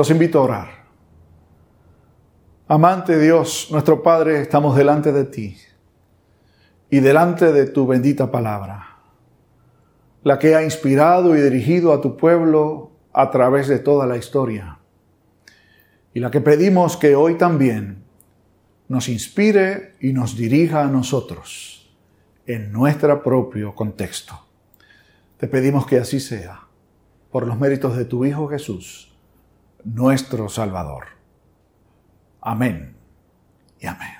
Los invito a orar. Amante Dios, nuestro Padre, estamos delante de ti y delante de tu bendita palabra, la que ha inspirado y dirigido a tu pueblo a través de toda la historia, y la que pedimos que hoy también nos inspire y nos dirija a nosotros en nuestro propio contexto. Te pedimos que así sea, por los méritos de tu Hijo Jesús, nuestro Salvador. Amén y amén.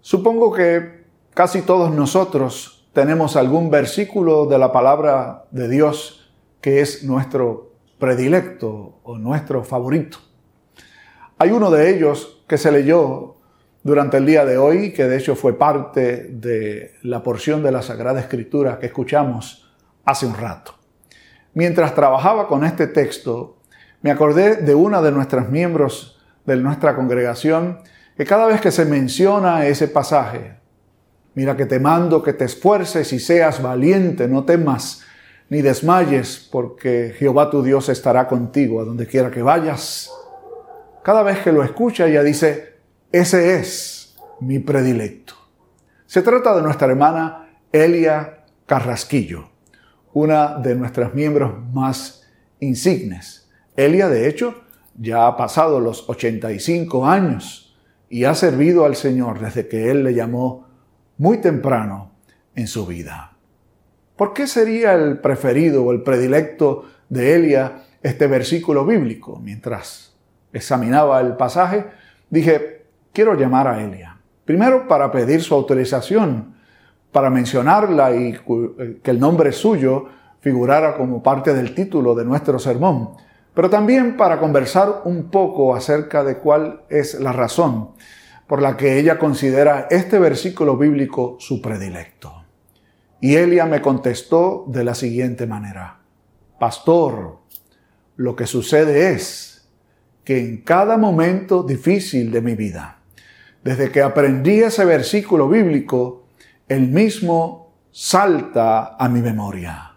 Supongo que casi todos nosotros tenemos algún versículo de la palabra de Dios que es nuestro predilecto o nuestro favorito. Hay uno de ellos que se leyó durante el día de hoy, que de hecho fue parte de la porción de la Sagrada Escritura que escuchamos hace un rato. Mientras trabajaba con este texto, me acordé de una de nuestras miembros de nuestra congregación que cada vez que se menciona ese pasaje, mira que te mando que te esfuerces y seas valiente, no temas ni desmayes, porque Jehová tu Dios estará contigo a donde quiera que vayas. Cada vez que lo escucha ella dice, ese es mi predilecto. Se trata de nuestra hermana Elia Carrasquillo, una de nuestras miembros más insignes. Elia, de hecho, ya ha pasado los 85 años y ha servido al Señor desde que Él le llamó muy temprano en su vida. ¿Por qué sería el preferido o el predilecto de Elia este versículo bíblico? Mientras examinaba el pasaje, dije, quiero llamar a Elia. Primero para pedir su autorización, para mencionarla y que el nombre suyo figurara como parte del título de nuestro sermón, pero también para conversar un poco acerca de cuál es la razón por la que ella considera este versículo bíblico su predilecto. Y Elia me contestó de la siguiente manera, Pastor, lo que sucede es que en cada momento difícil de mi vida, desde que aprendí ese versículo bíblico, el mismo salta a mi memoria.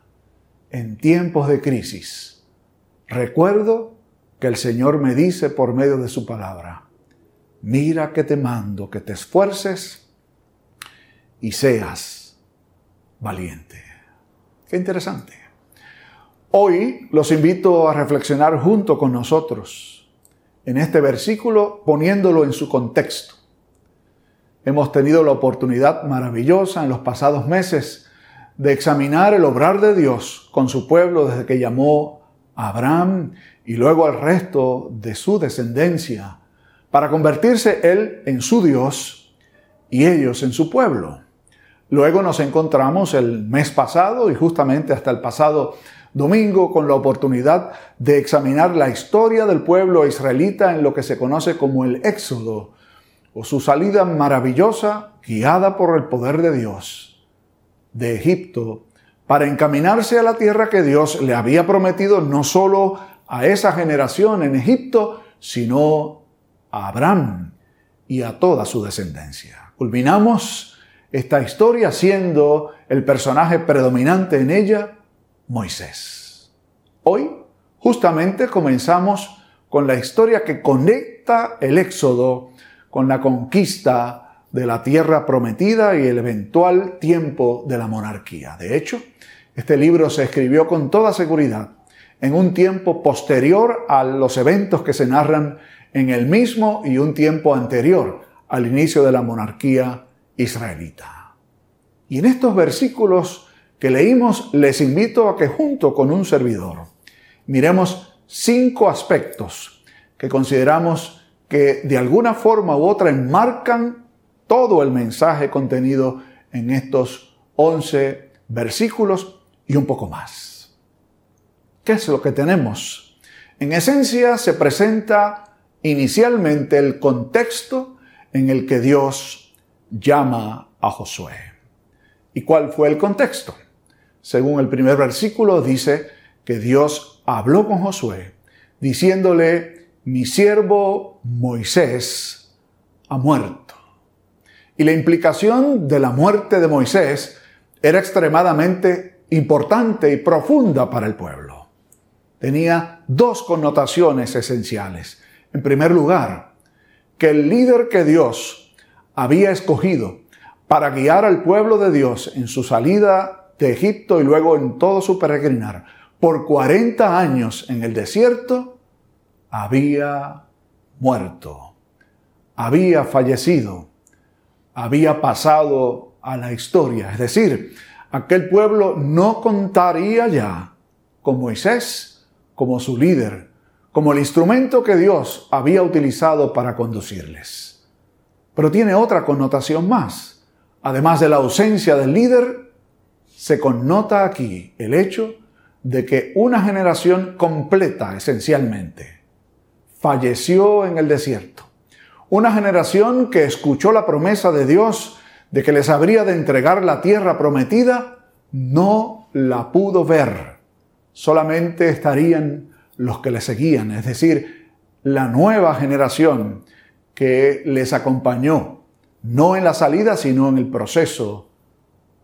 En tiempos de crisis, recuerdo que el Señor me dice por medio de su palabra, mira que te mando que te esfuerces y seas valiente. Qué interesante. Hoy los invito a reflexionar junto con nosotros en este versículo poniéndolo en su contexto. Hemos tenido la oportunidad maravillosa en los pasados meses de examinar el obrar de Dios con su pueblo desde que llamó Abraham y luego al resto de su descendencia para convertirse él en su Dios y ellos en su pueblo. Luego nos encontramos el mes pasado y justamente hasta el pasado domingo con la oportunidad de examinar la historia del pueblo israelita en lo que se conoce como el Éxodo, o su salida maravillosa guiada por el poder de Dios de Egipto para encaminarse a la tierra que Dios le había prometido no solo a esa generación en Egipto, sino a Abraham y a toda su descendencia. Culminamos esta historia siendo el personaje predominante en ella Moisés. Hoy justamente comenzamos con la historia que conecta el éxodo con la conquista de la tierra prometida y el eventual tiempo de la monarquía. De hecho, este libro se escribió con toda seguridad en un tiempo posterior a los eventos que se narran en el mismo y un tiempo anterior al inicio de la monarquía israelita. Y en estos versículos que leímos les invito a que junto con un servidor miremos cinco aspectos que consideramos que de alguna forma u otra enmarcan todo el mensaje contenido en estos once versículos y un poco más. ¿Qué es lo que tenemos? En esencia se presenta inicialmente el contexto en el que Dios llama a Josué. ¿Y cuál fue el contexto? Según el primer versículo dice que Dios habló con Josué diciéndole, mi siervo Moisés ha muerto. Y la implicación de la muerte de Moisés era extremadamente importante y profunda para el pueblo. tenía dos connotaciones esenciales. En primer lugar, que el líder que Dios había escogido para guiar al pueblo de Dios en su salida de Egipto y luego en todo su peregrinar por 40 años en el desierto, había muerto, había fallecido, había pasado a la historia. Es decir, aquel pueblo no contaría ya con Moisés como su líder, como el instrumento que Dios había utilizado para conducirles. Pero tiene otra connotación más. Además de la ausencia del líder, se connota aquí el hecho de que una generación completa, esencialmente, falleció en el desierto. Una generación que escuchó la promesa de Dios de que les habría de entregar la tierra prometida, no la pudo ver. Solamente estarían los que le seguían, es decir, la nueva generación que les acompañó, no en la salida, sino en el proceso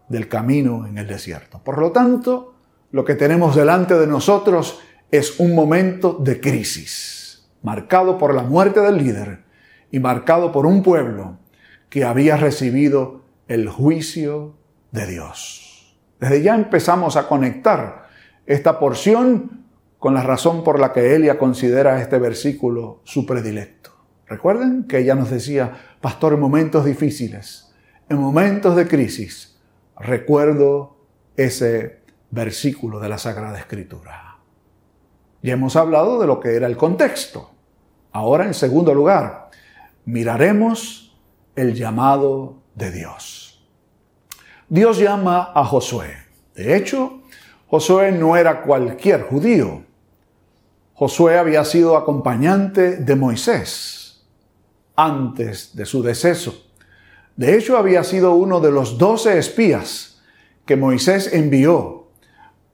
del camino en el desierto. Por lo tanto, lo que tenemos delante de nosotros es un momento de crisis, marcado por la muerte del líder y marcado por un pueblo que había recibido el juicio de Dios. Desde ya empezamos a conectar esta porción con la razón por la que Elia considera este versículo su predilecto. Recuerden que ella nos decía, pastor, en momentos difíciles, en momentos de crisis, recuerdo ese versículo de la Sagrada Escritura. Ya hemos hablado de lo que era el contexto. Ahora, en segundo lugar, miraremos el llamado de Dios. Dios llama a Josué. De hecho, Josué no era cualquier judío. Josué había sido acompañante de Moisés antes de su deceso. De hecho, había sido uno de los doce espías que Moisés envió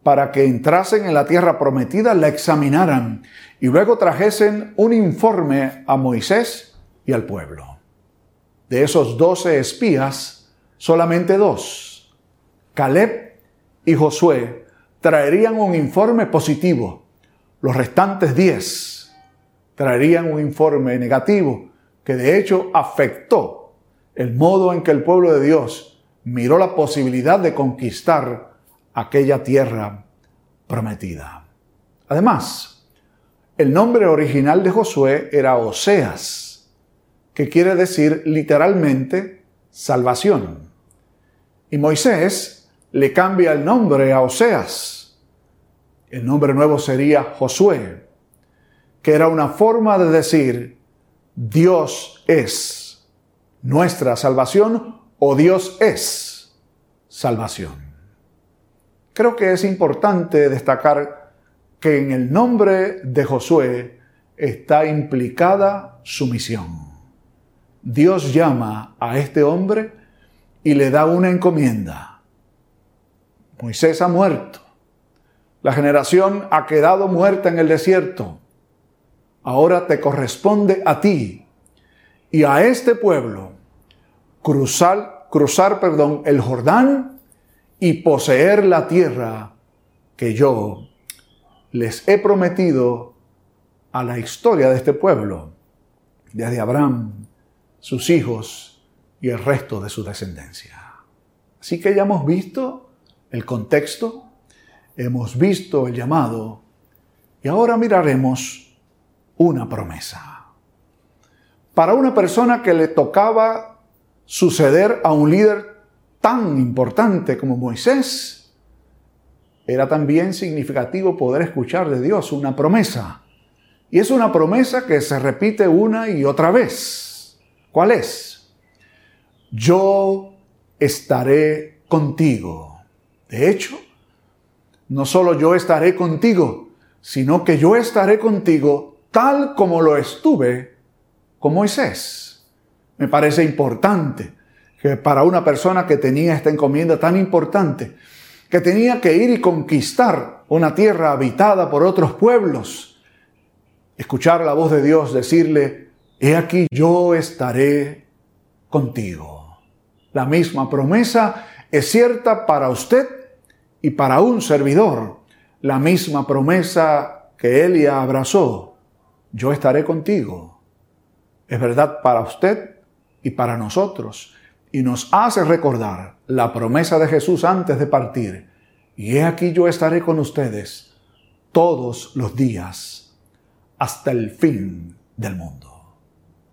para que entrasen en la tierra prometida, la examinaran y luego trajesen un informe a Moisés y al pueblo. De esos doce espías, solamente dos, Caleb y Josué, traerían un informe positivo. Los restantes diez traerían un informe negativo que de hecho afectó el modo en que el pueblo de Dios miró la posibilidad de conquistar aquella tierra prometida. Además, el nombre original de Josué era Oseas, que quiere decir literalmente salvación. Y Moisés le cambia el nombre a Oseas. El nombre nuevo sería Josué, que era una forma de decir Dios es nuestra salvación o Dios es salvación. Creo que es importante destacar que en el nombre de Josué está implicada su misión. Dios llama a este hombre y le da una encomienda. Moisés ha muerto. La generación ha quedado muerta en el desierto. Ahora te corresponde a ti y a este pueblo cruzar, cruzar perdón, el Jordán y poseer la tierra que yo les he prometido a la historia de este pueblo, desde Abraham, sus hijos y el resto de su descendencia. Así que ya hemos visto el contexto, hemos visto el llamado y ahora miraremos una promesa. Para una persona que le tocaba suceder a un líder tan importante como Moisés, era también significativo poder escuchar de Dios una promesa. Y es una promesa que se repite una y otra vez. ¿Cuál es? Yo estaré contigo. De hecho, no solo yo estaré contigo, sino que yo estaré contigo tal como lo estuve con Moisés. Me parece importante que para una persona que tenía esta encomienda tan importante, que tenía que ir y conquistar una tierra habitada por otros pueblos, escuchar la voz de Dios decirle, he aquí yo estaré contigo. La misma promesa es cierta para usted y para un servidor. La misma promesa que Elia abrazó, yo estaré contigo. Es verdad para usted y para nosotros, y nos hace recordar la promesa de Jesús antes de partir. Y he aquí yo estaré con ustedes todos los días hasta el fin del mundo.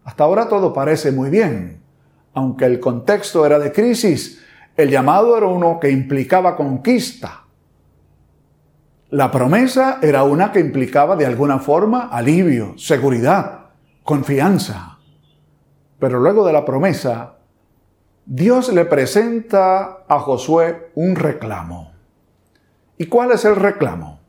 Hasta ahora todo parece muy bien, aunque el contexto era de crisis, el llamado era uno que implicaba conquista. La promesa era una que implicaba de alguna forma alivio, seguridad, confianza. Pero luego de la promesa, Dios le presenta a Josué un reclamo. ¿Y cuál es el reclamo?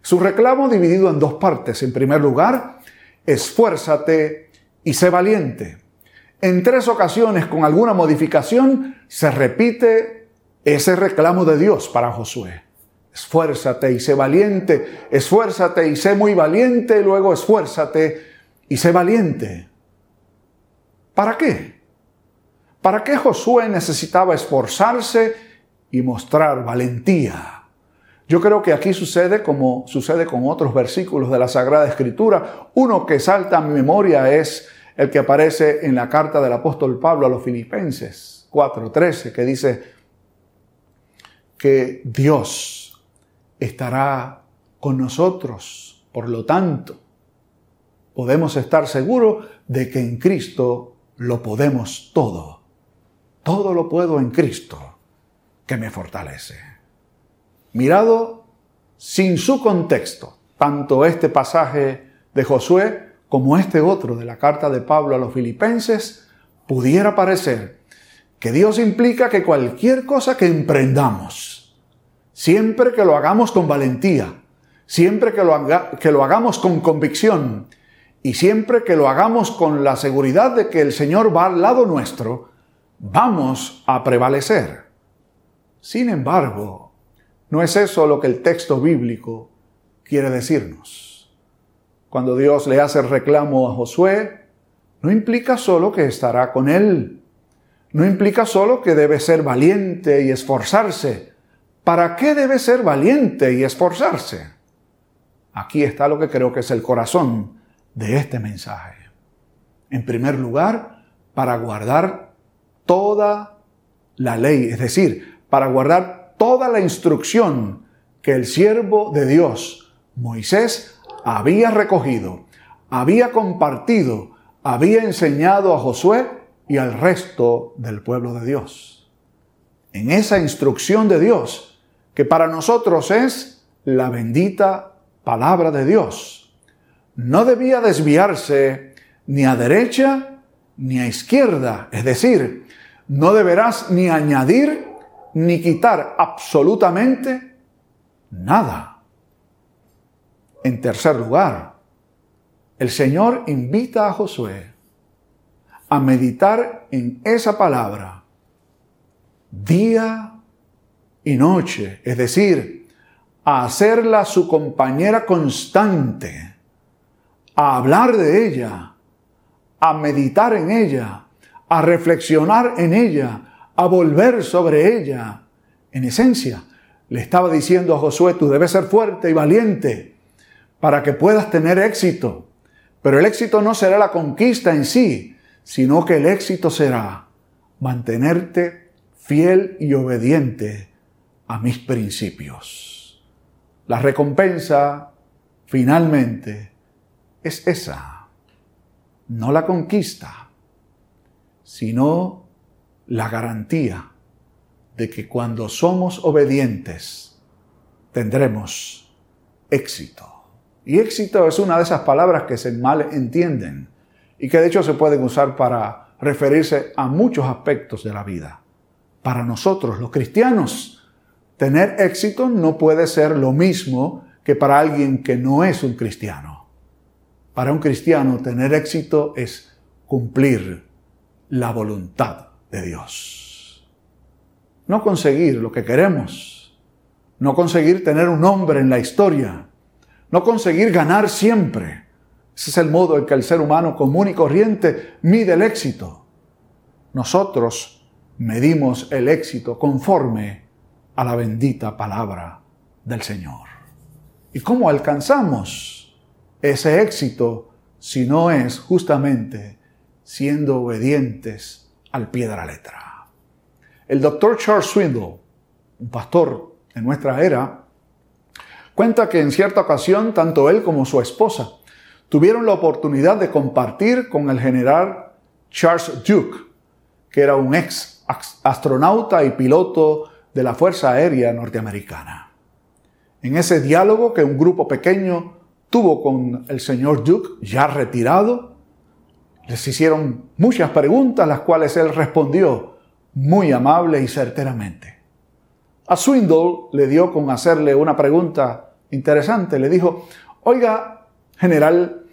Su reclamo dividido en dos partes. En primer lugar, esfuérzate y sé valiente. En tres ocasiones, con alguna modificación, se repite ese reclamo de Dios para Josué. Esfuérzate y sé valiente, esfuérzate y sé muy valiente, y luego esfuérzate y sé valiente. ¿Para qué? ¿Para qué Josué necesitaba esforzarse y mostrar valentía? Yo creo que aquí sucede como sucede con otros versículos de la Sagrada Escritura. Uno que salta a mi memoria es el que aparece en la carta del apóstol Pablo a los filipenses 4:13, que dice que Dios estará con nosotros. Por lo tanto, podemos estar seguros de que en Cristo lo podemos todo. Todo lo puedo en Cristo que me fortalece mirado sin su contexto, tanto este pasaje de Josué como este otro de la carta de Pablo a los filipenses, pudiera parecer que Dios implica que cualquier cosa que emprendamos, siempre que lo hagamos con valentía, siempre que lo, que lo hagamos con convicción y siempre que lo hagamos con la seguridad de que el Señor va al lado nuestro, vamos a prevalecer. Sin embargo, no es eso lo que el texto bíblico quiere decirnos. Cuando Dios le hace el reclamo a Josué, no implica solo que estará con él, no implica solo que debe ser valiente y esforzarse. ¿Para qué debe ser valiente y esforzarse? Aquí está lo que creo que es el corazón de este mensaje. En primer lugar, para guardar toda la ley, es decir, para guardar toda la instrucción que el siervo de Dios, Moisés, había recogido, había compartido, había enseñado a Josué y al resto del pueblo de Dios. En esa instrucción de Dios, que para nosotros es la bendita palabra de Dios, no debía desviarse ni a derecha ni a izquierda, es decir, no deberás ni añadir ni quitar absolutamente nada. En tercer lugar, el Señor invita a Josué a meditar en esa palabra día y noche, es decir, a hacerla su compañera constante, a hablar de ella, a meditar en ella, a reflexionar en ella, a volver sobre ella. En esencia, le estaba diciendo a Josué, tú debes ser fuerte y valiente para que puedas tener éxito. Pero el éxito no será la conquista en sí, sino que el éxito será mantenerte fiel y obediente a mis principios. La recompensa, finalmente, es esa. No la conquista, sino la garantía de que cuando somos obedientes tendremos éxito. Y éxito es una de esas palabras que se mal entienden y que de hecho se pueden usar para referirse a muchos aspectos de la vida. Para nosotros, los cristianos, tener éxito no puede ser lo mismo que para alguien que no es un cristiano. Para un cristiano, tener éxito es cumplir la voluntad de Dios. No conseguir lo que queremos, no conseguir tener un nombre en la historia, no conseguir ganar siempre. Ese es el modo en que el ser humano común y corriente mide el éxito. Nosotros medimos el éxito conforme a la bendita palabra del Señor. ¿Y cómo alcanzamos ese éxito si no es justamente siendo obedientes al pie de la letra? El doctor Charles Swindle, un pastor en nuestra era, cuenta que en cierta ocasión tanto él como su esposa tuvieron la oportunidad de compartir con el general Charles Duke, que era un ex astronauta y piloto de la Fuerza Aérea Norteamericana. En ese diálogo que un grupo pequeño tuvo con el señor Duke, ya retirado, les hicieron muchas preguntas, las cuales él respondió muy amable y certeramente. A Swindle le dio con hacerle una pregunta interesante. Le dijo, oiga, general,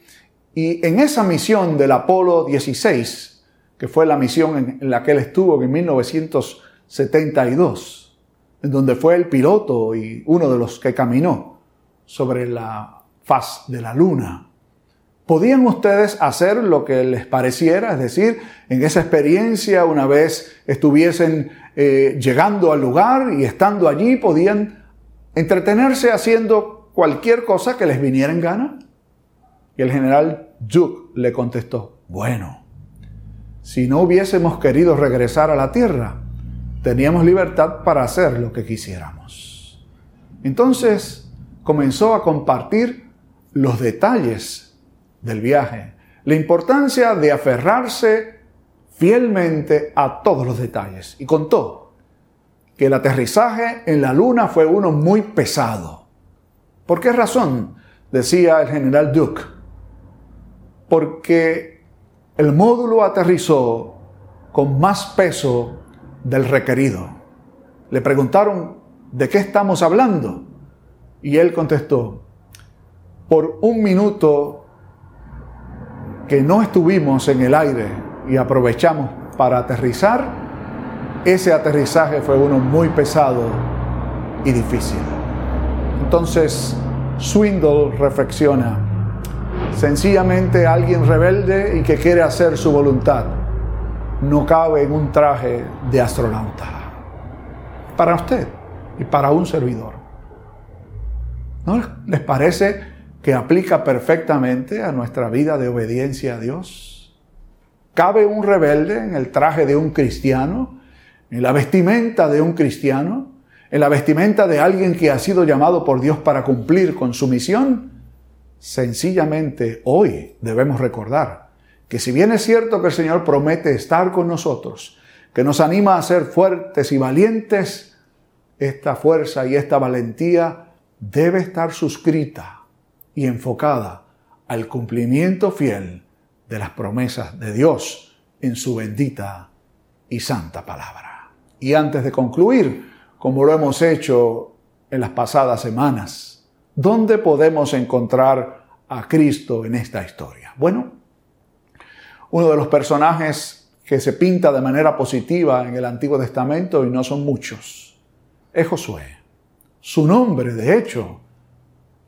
y en esa misión del Apolo 16, que fue la misión en la que él estuvo en 1972, en donde fue el piloto y uno de los que caminó sobre la faz de la luna. ¿Podían ustedes hacer lo que les pareciera? Es decir, en esa experiencia, una vez estuviesen eh, llegando al lugar y estando allí, podían entretenerse haciendo cualquier cosa que les viniera en gana. Y el general Duke le contestó, bueno, si no hubiésemos querido regresar a la Tierra, teníamos libertad para hacer lo que quisiéramos. Entonces comenzó a compartir los detalles del viaje, la importancia de aferrarse fielmente a todos los detalles. Y contó que el aterrizaje en la luna fue uno muy pesado. ¿Por qué razón? Decía el general Duke. Porque el módulo aterrizó con más peso del requerido. Le preguntaron, ¿de qué estamos hablando? Y él contestó, por un minuto que no estuvimos en el aire y aprovechamos para aterrizar, ese aterrizaje fue uno muy pesado y difícil. Entonces, Swindle reflexiona, sencillamente alguien rebelde y que quiere hacer su voluntad no cabe en un traje de astronauta. Para usted y para un servidor. ¿No les parece aplica perfectamente a nuestra vida de obediencia a Dios? ¿Cabe un rebelde en el traje de un cristiano? ¿En la vestimenta de un cristiano? ¿En la vestimenta de alguien que ha sido llamado por Dios para cumplir con su misión? Sencillamente hoy debemos recordar que si bien es cierto que el Señor promete estar con nosotros, que nos anima a ser fuertes y valientes, esta fuerza y esta valentía debe estar suscrita y enfocada al cumplimiento fiel de las promesas de Dios en su bendita y santa palabra. Y antes de concluir, como lo hemos hecho en las pasadas semanas, ¿dónde podemos encontrar a Cristo en esta historia? Bueno, uno de los personajes que se pinta de manera positiva en el Antiguo Testamento, y no son muchos, es Josué. Su nombre, de hecho,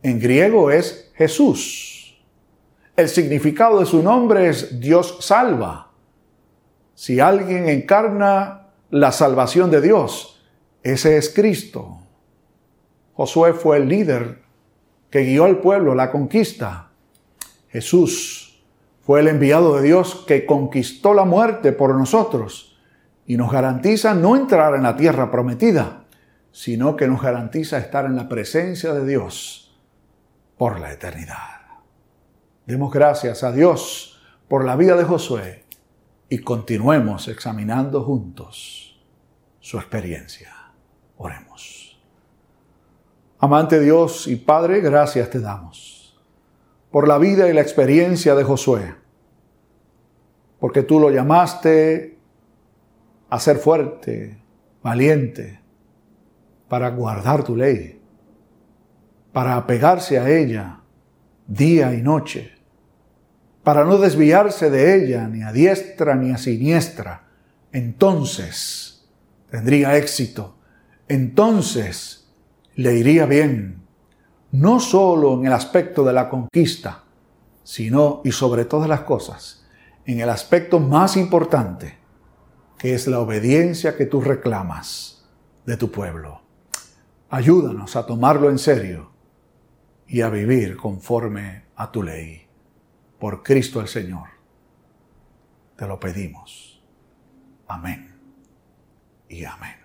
en griego es Jesús. El significado de su nombre es Dios salva. Si alguien encarna la salvación de Dios, ese es Cristo. Josué fue el líder que guió al pueblo a la conquista. Jesús fue el enviado de Dios que conquistó la muerte por nosotros y nos garantiza no entrar en la tierra prometida, sino que nos garantiza estar en la presencia de Dios por la eternidad. Demos gracias a Dios por la vida de Josué y continuemos examinando juntos su experiencia. Oremos. Amante Dios y Padre, gracias te damos por la vida y la experiencia de Josué, porque tú lo llamaste a ser fuerte, valiente, para guardar tu ley, para apegarse a ella día y noche, para no desviarse de ella ni a diestra ni a siniestra. Entonces tendría éxito, entonces le iría bien no solo en el aspecto de la conquista, sino y sobre todas las cosas, en el aspecto más importante, que es la obediencia que tú reclamas de tu pueblo. Ayúdanos a tomarlo en serio y a vivir conforme a tu ley. Por Cristo el Señor. Te lo pedimos. Amén y amén.